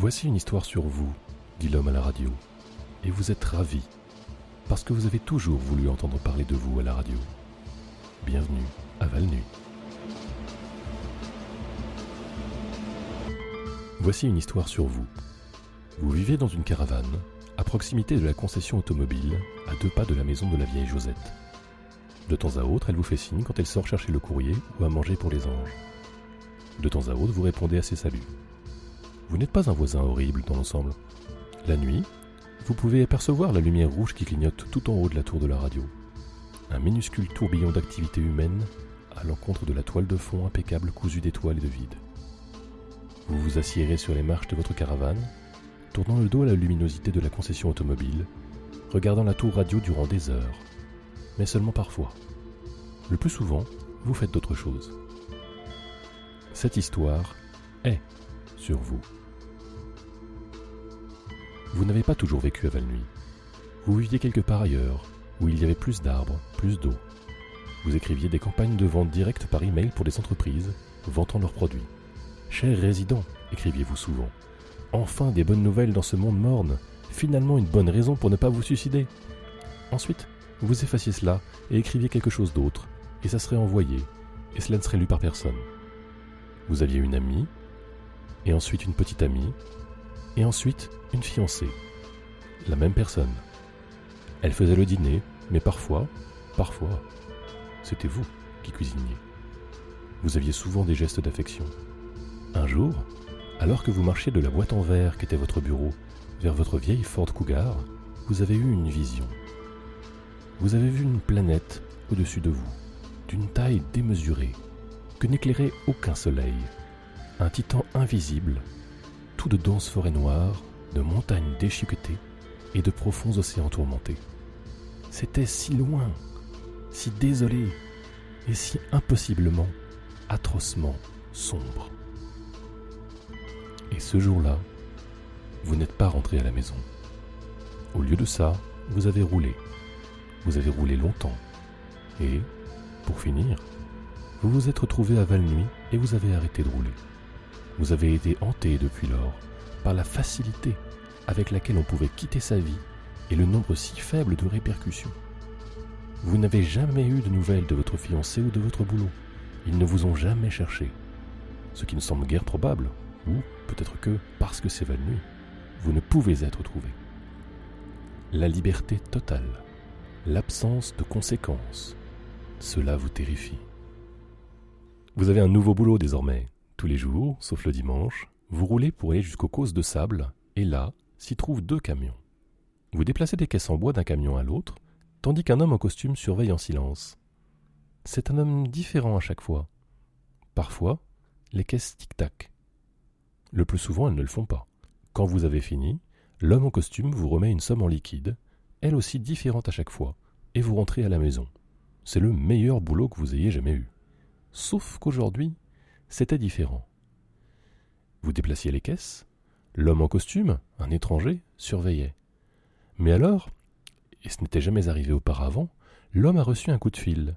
Voici une histoire sur vous, dit l'homme à la radio, et vous êtes ravi, parce que vous avez toujours voulu entendre parler de vous à la radio. Bienvenue à Val-Nuit. Voici une histoire sur vous. Vous vivez dans une caravane, à proximité de la concession automobile, à deux pas de la maison de la vieille Josette. De temps à autre, elle vous fait signe quand elle sort chercher le courrier ou à manger pour les anges. De temps à autre, vous répondez à ses saluts. Vous n'êtes pas un voisin horrible dans l'ensemble. La nuit, vous pouvez apercevoir la lumière rouge qui clignote tout en haut de la tour de la radio. Un minuscule tourbillon d'activité humaine à l'encontre de la toile de fond impeccable cousue d'étoiles et de vide. Vous vous assiérez sur les marches de votre caravane, tournant le dos à la luminosité de la concession automobile, regardant la tour radio durant des heures, mais seulement parfois. Le plus souvent, vous faites d'autres choses. Cette histoire est sur vous. Vous n'avez pas toujours vécu à Val-Nuit. Vous viviez quelque part ailleurs, où il y avait plus d'arbres, plus d'eau. Vous écriviez des campagnes de vente directe par email pour des entreprises, vantant leurs produits. Chers résidents, écriviez-vous souvent, enfin des bonnes nouvelles dans ce monde morne, finalement une bonne raison pour ne pas vous suicider. Ensuite, vous effaciez cela et écriviez quelque chose d'autre, et ça serait envoyé, et cela ne serait lu par personne. Vous aviez une amie, et ensuite une petite amie, et ensuite une fiancée. La même personne. Elle faisait le dîner, mais parfois, parfois, c'était vous qui cuisiniez. Vous aviez souvent des gestes d'affection. Un jour, alors que vous marchiez de la boîte en verre qu'était votre bureau vers votre vieille Ford Cougar, vous avez eu une vision. Vous avez vu une planète au-dessus de vous, d'une taille démesurée, que n'éclairait aucun soleil, un titan invisible, tout de denses forêts noires, de montagnes déchiquetées et de profonds océans tourmentés. C'était si loin, si désolé et si impossiblement, atrocement sombre. Et ce jour-là, vous n'êtes pas rentré à la maison. Au lieu de ça, vous avez roulé. Vous avez roulé longtemps. Et, pour finir, vous vous êtes retrouvé à Val-Nuit et vous avez arrêté de rouler. Vous avez été hanté depuis lors par la facilité avec laquelle on pouvait quitter sa vie et le nombre si faible de répercussions. Vous n'avez jamais eu de nouvelles de votre fiancé ou de votre boulot. Ils ne vous ont jamais cherché. Ce qui ne semble guère probable, ou peut-être que, parce que c'est vous ne pouvez être trouvé. La liberté totale, l'absence de conséquences, cela vous terrifie. Vous avez un nouveau boulot désormais. Tous les jours, sauf le dimanche, vous roulez pour aller jusqu'aux causes de sable, et là s'y trouvent deux camions. Vous déplacez des caisses en bois d'un camion à l'autre, tandis qu'un homme en costume surveille en silence. C'est un homme différent à chaque fois. Parfois, les caisses tic-tac. Le plus souvent, elles ne le font pas. Quand vous avez fini, l'homme en costume vous remet une somme en liquide, elle aussi différente à chaque fois, et vous rentrez à la maison. C'est le meilleur boulot que vous ayez jamais eu. Sauf qu'aujourd'hui, c'était différent. Vous déplaciez les caisses, l'homme en costume, un étranger, surveillait. Mais alors, et ce n'était jamais arrivé auparavant, l'homme a reçu un coup de fil.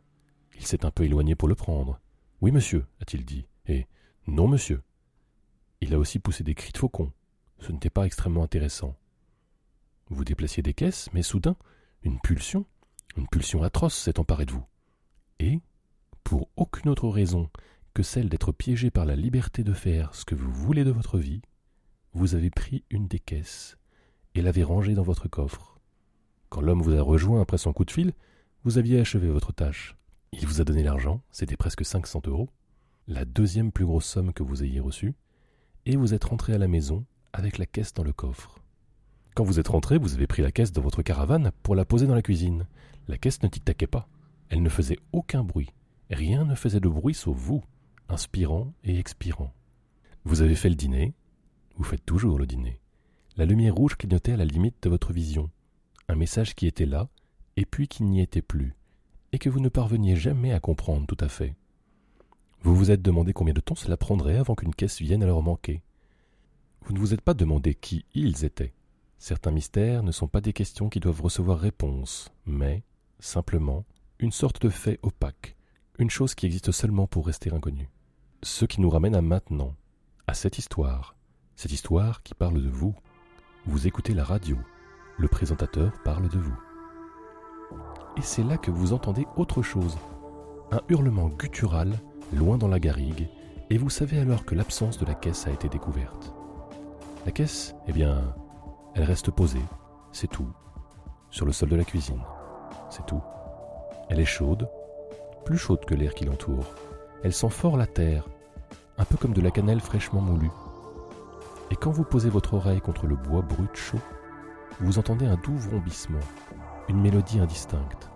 Il s'est un peu éloigné pour le prendre. Oui, monsieur, a-t-il dit, et non, monsieur. Il a aussi poussé des cris de faucon. Ce n'était pas extrêmement intéressant. Vous déplaciez des caisses, mais soudain, une pulsion, une pulsion atroce s'est emparée de vous. Et, pour aucune autre raison que celle d'être piégé par la liberté de faire ce que vous voulez de votre vie, vous avez pris une des caisses et l'avez rangée dans votre coffre. Quand l'homme vous a rejoint après son coup de fil, vous aviez achevé votre tâche. Il vous a donné l'argent, c'était presque 500 euros, la deuxième plus grosse somme que vous ayez reçue, et vous êtes rentré à la maison avec la caisse dans le coffre. Quand vous êtes rentré, vous avez pris la caisse dans votre caravane pour la poser dans la cuisine. La caisse ne tic-taquait pas. Elle ne faisait aucun bruit. Rien ne faisait de bruit sauf vous inspirant et expirant. Vous avez fait le dîner, vous faites toujours le dîner. La lumière rouge clignotait à la limite de votre vision, un message qui était là, et puis qui n'y était plus, et que vous ne parveniez jamais à comprendre tout à fait. Vous vous êtes demandé combien de temps cela prendrait avant qu'une caisse vienne à leur manquer. Vous ne vous êtes pas demandé qui ils étaient. Certains mystères ne sont pas des questions qui doivent recevoir réponse, mais, simplement, une sorte de fait opaque, une chose qui existe seulement pour rester inconnue. Ce qui nous ramène à maintenant, à cette histoire, Cette histoire qui parle de vous. Vous écoutez la radio. Le présentateur parle de vous. Et c'est là que vous entendez autre chose. Un hurlement guttural, loin dans la garrigue, et vous savez alors que l'absence de la caisse a été découverte. La caisse, eh bien, elle reste posée, c'est tout, sur le sol de la cuisine, c'est tout. Elle est chaude, plus chaude que l'air qui l'entoure. Elle sent fort la terre, un peu comme de la cannelle fraîchement moulue. Et quand vous posez votre oreille contre le bois brut chaud, vous entendez un doux vrombissement, une mélodie indistincte.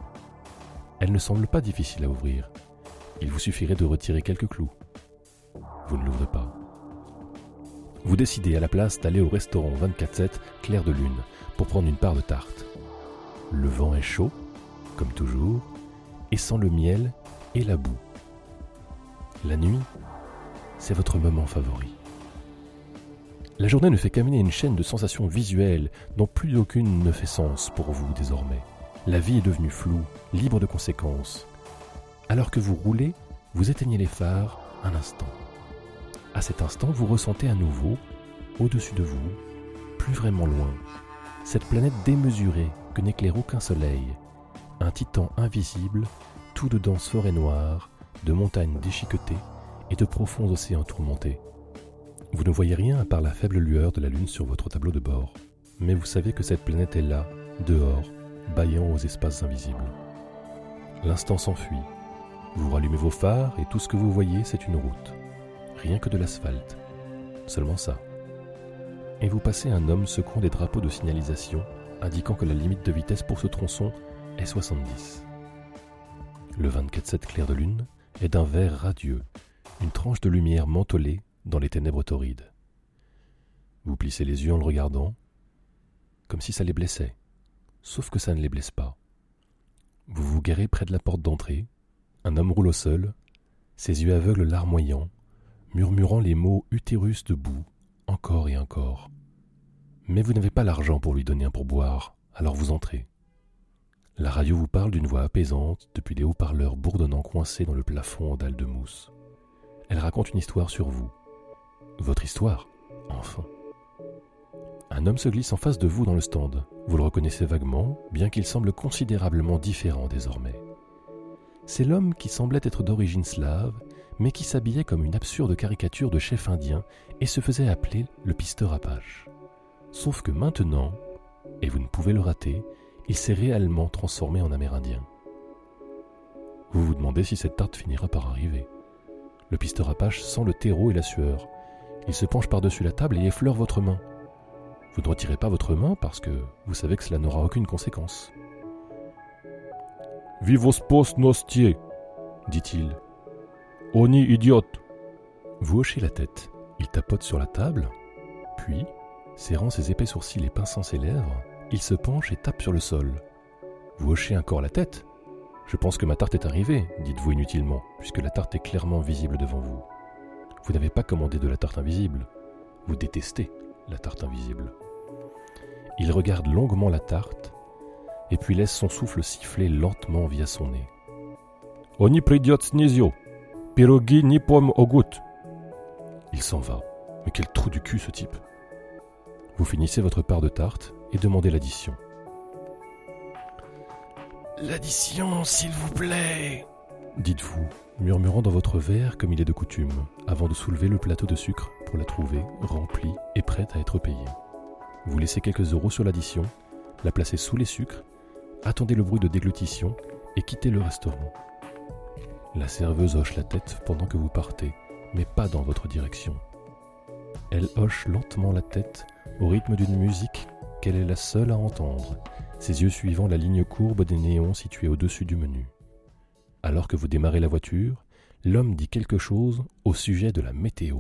Elle ne semble pas difficile à ouvrir. Il vous suffirait de retirer quelques clous. Vous ne l'ouvrez pas. Vous décidez à la place d'aller au restaurant 24-7 Clair de Lune pour prendre une part de tarte. Le vent est chaud, comme toujours, et sent le miel et la boue. La nuit, c'est votre moment favori. La journée ne fait qu'amener une chaîne de sensations visuelles dont plus aucune ne fait sens pour vous désormais. La vie est devenue floue, libre de conséquences. Alors que vous roulez, vous éteignez les phares un instant. À cet instant, vous ressentez à nouveau, au-dessus de vous, plus vraiment loin, cette planète démesurée que n'éclaire aucun soleil, un titan invisible, tout de denses forêts noires, de montagnes déchiquetées et de profonds océans tourmentés. Vous ne voyez rien à part la faible lueur de la lune sur votre tableau de bord, mais vous savez que cette planète est là, dehors, bâillant aux espaces invisibles. L'instant s'enfuit. Vous rallumez vos phares et tout ce que vous voyez, c'est une route. Rien que de l'asphalte. Seulement ça. Et vous passez un homme secouant des drapeaux de signalisation indiquant que la limite de vitesse pour ce tronçon est 70. Le 24-7 clair de lune est d'un vert radieux, une tranche de lumière mentolée dans les ténèbres torrides. Vous plissez les yeux en le regardant, comme si ça les blessait, sauf que ça ne les blesse pas. Vous vous garez près de la porte d'entrée, un homme roule au sol, ses yeux aveugles larmoyants, murmurant les mots utérus debout, encore et encore. Mais vous n'avez pas l'argent pour lui donner un pourboire, alors vous entrez. La radio vous parle d'une voix apaisante depuis des haut-parleurs bourdonnants coincés dans le plafond en dalles de mousse. Elle raconte une histoire sur vous, votre histoire, enfin. Un homme se glisse en face de vous dans le stand. Vous le reconnaissez vaguement, bien qu'il semble considérablement différent désormais. C'est l'homme qui semblait être d'origine slave, mais qui s'habillait comme une absurde caricature de chef indien et se faisait appeler le pisteur apache. Sauf que maintenant, et vous ne pouvez le rater, il s'est réellement transformé en Amérindien. Vous vous demandez si cette tarte finira par arriver. Le pisteur apache sent le terreau et la sueur. Il se penche par-dessus la table et effleure votre main. Vous ne retirez pas votre main parce que vous savez que cela n'aura aucune conséquence. Vivos post nostier, dit-il. Oni idiote. Vous hochez la tête. Il tapote sur la table, puis, serrant ses épais sourcils et pinçant ses lèvres, il se penche et tape sur le sol. Vous hochez encore la tête? Je pense que ma tarte est arrivée, dites-vous inutilement, puisque la tarte est clairement visible devant vous. Vous n'avez pas commandé de la tarte invisible. Vous détestez la tarte invisible. Il regarde longuement la tarte, et puis laisse son souffle siffler lentement via son nez. Oh, Oni snizio, pirogi ni pomme au. Il s'en va. Mais quel trou du cul ce type. Vous finissez votre part de tarte et demandez l'addition. L'addition, s'il vous plaît, dites-vous, murmurant dans votre verre comme il est de coutume, avant de soulever le plateau de sucre pour la trouver remplie et prête à être payée. Vous laissez quelques euros sur l'addition, la placez sous les sucres, attendez le bruit de déglutition et quittez le restaurant. La serveuse hoche la tête pendant que vous partez, mais pas dans votre direction. Elle hoche lentement la tête au rythme d'une musique qu'elle est la seule à entendre, ses yeux suivant la ligne courbe des néons situés au-dessus du menu. Alors que vous démarrez la voiture, l'homme dit quelque chose au sujet de la météo.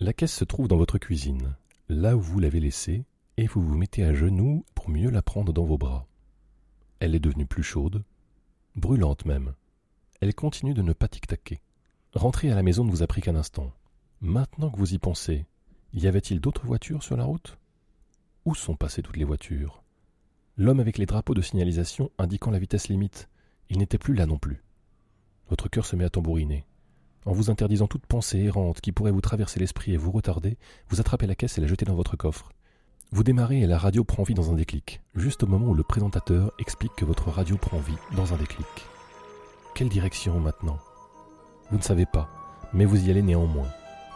La caisse se trouve dans votre cuisine, là où vous l'avez laissée, et vous vous mettez à genoux pour mieux la prendre dans vos bras. Elle est devenue plus chaude, brûlante même. Elle continue de ne pas tic-taquer. Rentrer à la maison ne vous a pris qu'un instant. Maintenant que vous y pensez, y avait-il d'autres voitures sur la route? Où sont passées toutes les voitures? L'homme avec les drapeaux de signalisation indiquant la vitesse limite, il n'était plus là non plus. Votre cœur se met à tambouriner. En vous interdisant toute pensée errante qui pourrait vous traverser l'esprit et vous retarder, vous attrapez la caisse et la jetez dans votre coffre. Vous démarrez et la radio prend vie dans un déclic, juste au moment où le présentateur explique que votre radio prend vie dans un déclic. Quelle direction maintenant? Vous ne savez pas, mais vous y allez néanmoins.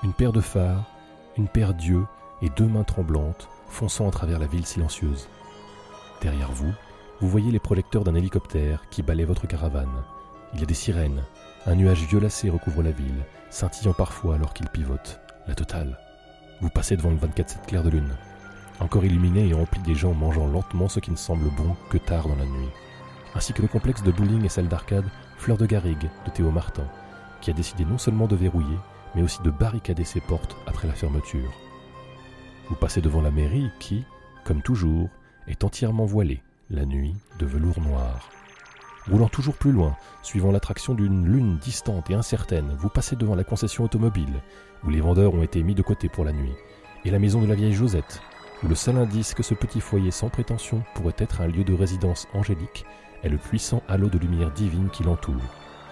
Une paire de phares, une paire d'yeux et deux mains tremblantes fonçant à travers la ville silencieuse. Derrière vous, vous voyez les projecteurs d'un hélicoptère qui balaie votre caravane. Il y a des sirènes, un nuage violacé recouvre la ville, scintillant parfois alors qu'il pivote. La totale. Vous passez devant le 24-7 clair de lune, encore illuminé et rempli des gens mangeant lentement ce qui ne semble bon que tard dans la nuit, ainsi que le complexe de bowling et salle d'arcade Fleur de Garrigue de Théo Martin, qui a décidé non seulement de verrouiller, mais aussi de barricader ses portes après la fermeture. Vous passez devant la mairie qui, comme toujours, est entièrement voilée, la nuit de velours noir. Roulant toujours plus loin, suivant l'attraction d'une lune distante et incertaine, vous passez devant la concession automobile, où les vendeurs ont été mis de côté pour la nuit, et la maison de la vieille Josette, où le seul indice que ce petit foyer sans prétention pourrait être un lieu de résidence angélique est le puissant halo de lumière divine qui l'entoure,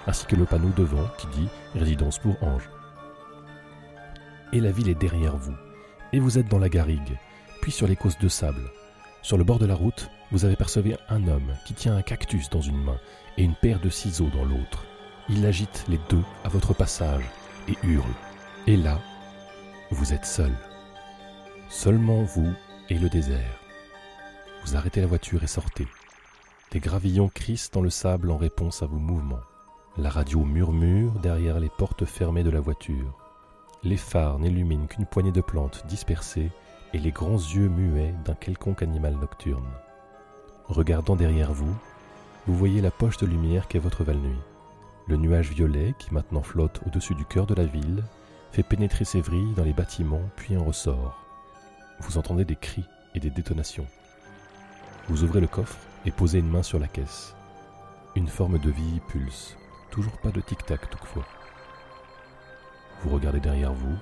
ainsi que le panneau devant qui dit Résidence pour ange. Et la ville est derrière vous, et vous êtes dans la garrigue, puis sur les causes de sable. Sur le bord de la route, vous avez percevé un homme qui tient un cactus dans une main et une paire de ciseaux dans l'autre. Il agite les deux à votre passage et hurle. Et là, vous êtes seul. Seulement vous et le désert. Vous arrêtez la voiture et sortez. Des gravillons crissent dans le sable en réponse à vos mouvements. La radio murmure derrière les portes fermées de la voiture. Les phares n'illuminent qu'une poignée de plantes dispersées et les grands yeux muets d'un quelconque animal nocturne. Regardant derrière vous, vous voyez la poche de lumière qu'est votre Val-Nuit. Le nuage violet qui maintenant flotte au-dessus du cœur de la ville fait pénétrer ses vrilles dans les bâtiments puis en ressort. Vous entendez des cris et des détonations. Vous ouvrez le coffre et posez une main sur la caisse. Une forme de vie pulse, toujours pas de tic-tac toutefois. Vous regardez derrière vous.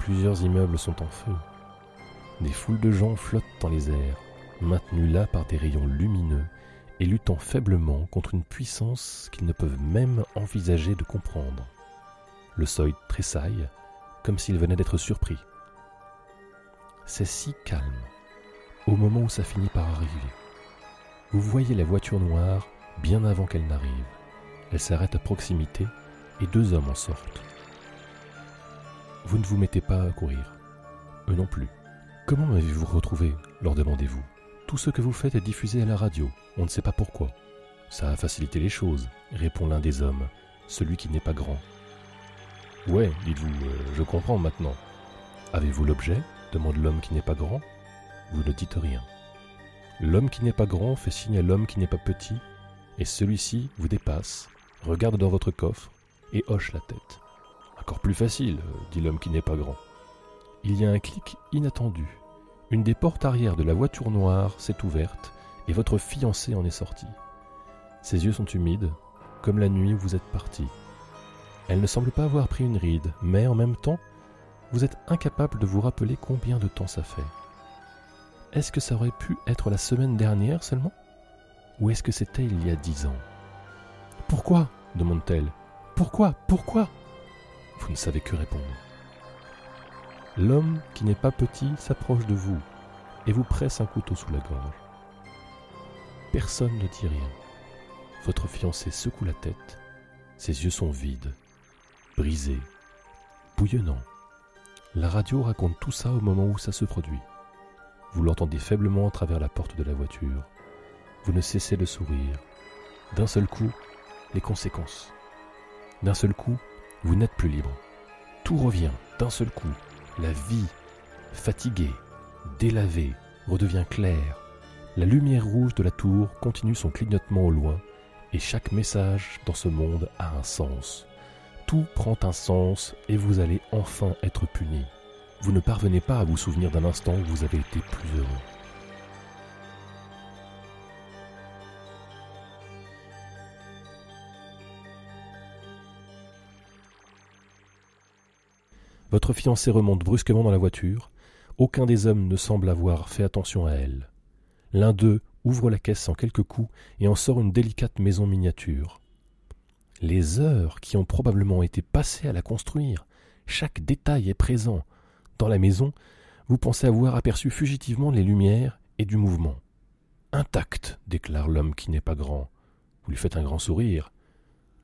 Plusieurs immeubles sont en feu. Des foules de gens flottent dans les airs maintenus là par des rayons lumineux et luttant faiblement contre une puissance qu'ils ne peuvent même envisager de comprendre. Le seuil tressaille, comme s'il venait d'être surpris. C'est si calme, au moment où ça finit par arriver. Vous voyez la voiture noire bien avant qu'elle n'arrive. Elle s'arrête à proximité et deux hommes en sortent. Vous ne vous mettez pas à courir. Eux non plus. Comment m'avez-vous retrouvé leur demandez-vous? Tout ce que vous faites est diffusé à la radio, on ne sait pas pourquoi. Ça a facilité les choses, répond l'un des hommes, celui qui n'est pas grand. Ouais, dites-vous, euh, je comprends maintenant. Avez-vous l'objet? demande l'homme qui n'est pas grand. Vous ne dites rien. L'homme qui n'est pas grand fait signe à l'homme qui n'est pas petit, et celui-ci vous dépasse, regarde dans votre coffre et hoche la tête. Encore plus facile, euh, dit l'homme qui n'est pas grand. Il y a un clic inattendu, une des portes arrière de la voiture noire s'est ouverte et votre fiancé en est sorti. Ses yeux sont humides, comme la nuit où vous êtes parti. Elle ne semble pas avoir pris une ride, mais en même temps, vous êtes incapable de vous rappeler combien de temps ça fait. Est-ce que ça aurait pu être la semaine dernière seulement? Ou est-ce que c'était il y a dix ans? Pourquoi? demande-t-elle. Pourquoi? Pourquoi? Vous ne savez que répondre. L'homme qui n'est pas petit s'approche de vous et vous presse un couteau sous la gorge. Personne ne dit rien. Votre fiancé secoue la tête, ses yeux sont vides, brisés, bouillonnants. La radio raconte tout ça au moment où ça se produit. Vous l'entendez faiblement à travers la porte de la voiture. Vous ne cessez de sourire. D'un seul coup, les conséquences. D'un seul coup, vous n'êtes plus libre. Tout revient d'un seul coup. La vie, fatiguée, délavée, redevient claire. La lumière rouge de la tour continue son clignotement au loin, et chaque message dans ce monde a un sens. tout prend un sens et vous allez enfin être puni. Vous ne parvenez pas à vous souvenir d'un instant où vous avez été plus heureux. Votre fiancée remonte brusquement dans la voiture. Aucun des hommes ne semble avoir fait attention à elle. L'un d'eux ouvre la caisse en quelques coups et en sort une délicate maison miniature. Les heures qui ont probablement été passées à la construire, chaque détail est présent. Dans la maison, vous pensez avoir aperçu fugitivement les lumières et du mouvement. Intact, déclare l'homme qui n'est pas grand. Vous lui faites un grand sourire.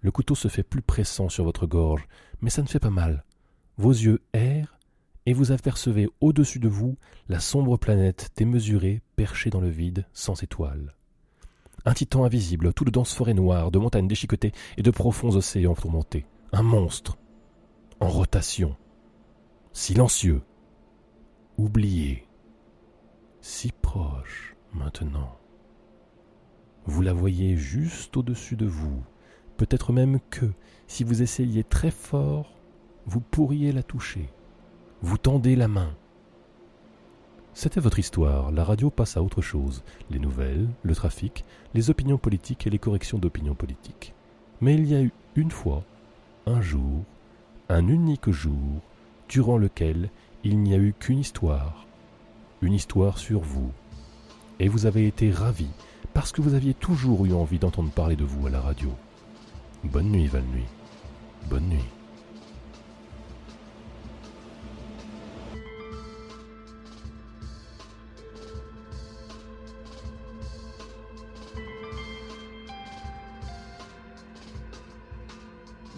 Le couteau se fait plus pressant sur votre gorge, mais ça ne fait pas mal. Vos yeux errent, et vous apercevez au-dessus de vous la sombre planète démesurée perchée dans le vide sans étoiles. Un titan invisible, tout de denses forêts noires, de montagnes déchiquetées et de profonds océans tourmentés. Un monstre. En rotation. Silencieux. Oublié. Si proche maintenant. Vous la voyez juste au-dessus de vous. Peut-être même que, si vous essayiez très fort, vous pourriez la toucher. Vous tendez la main. C'était votre histoire, la radio passe à autre chose, les nouvelles, le trafic, les opinions politiques et les corrections d'opinions politiques. Mais il y a eu une fois, un jour, un unique jour, durant lequel il n'y a eu qu'une histoire, une histoire sur vous. Et vous avez été ravi, parce que vous aviez toujours eu envie d'entendre parler de vous à la radio. Bonne nuit, Val Nuit. Bonne nuit.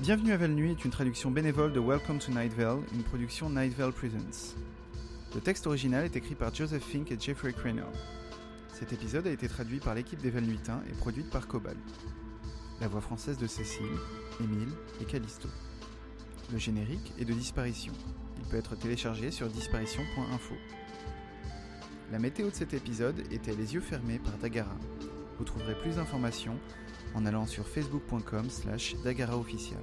Bienvenue à Val Nuit est une traduction bénévole de Welcome to Night Vale, une production Night Vale Presents. Le texte original est écrit par Joseph Fink et Jeffrey Craner. Cet épisode a été traduit par l'équipe des Valnuitins et produite par Cobal. La voix française de Cécile, Émile et Callisto. Le générique est de Disparition. Il peut être téléchargé sur disparition.info. La météo de cet épisode était Les yeux fermés par Dagara. Vous trouverez plus d'informations en allant sur facebook.com slash dagaraofficial.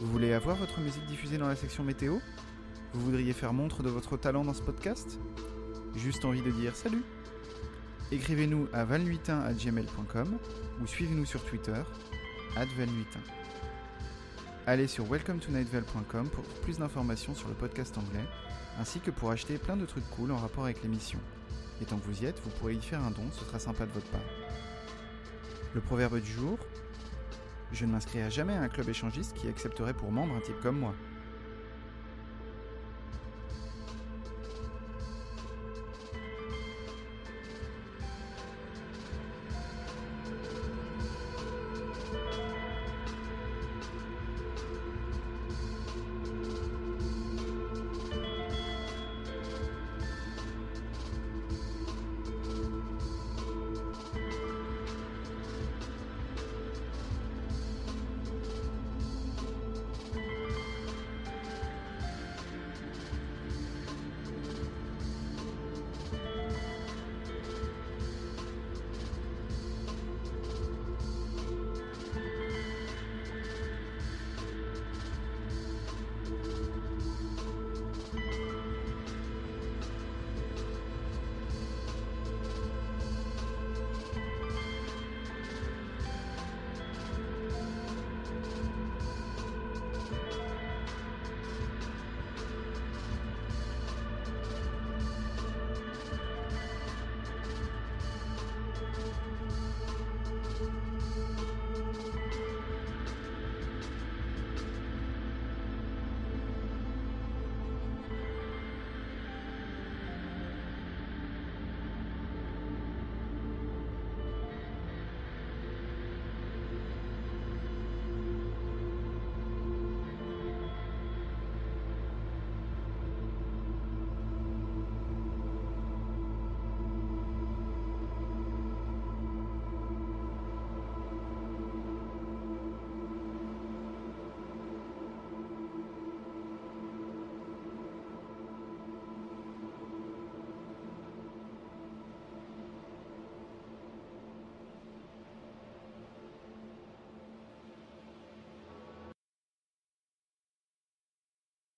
Vous voulez avoir votre musique diffusée dans la section météo? Vous voudriez faire montre de votre talent dans ce podcast? Juste envie de dire salut Écrivez-nous à valnuitin.gmail.com ou suivez-nous sur Twitter, valnuitin. Allez sur welcometonightvale.com pour plus d'informations sur le podcast anglais, ainsi que pour acheter plein de trucs cool en rapport avec l'émission. Et tant que vous y êtes, vous pourrez y faire un don, ce sera sympa de votre part. Le proverbe du jour Je ne m'inscrirai jamais à un club échangiste qui accepterait pour membre un type comme moi.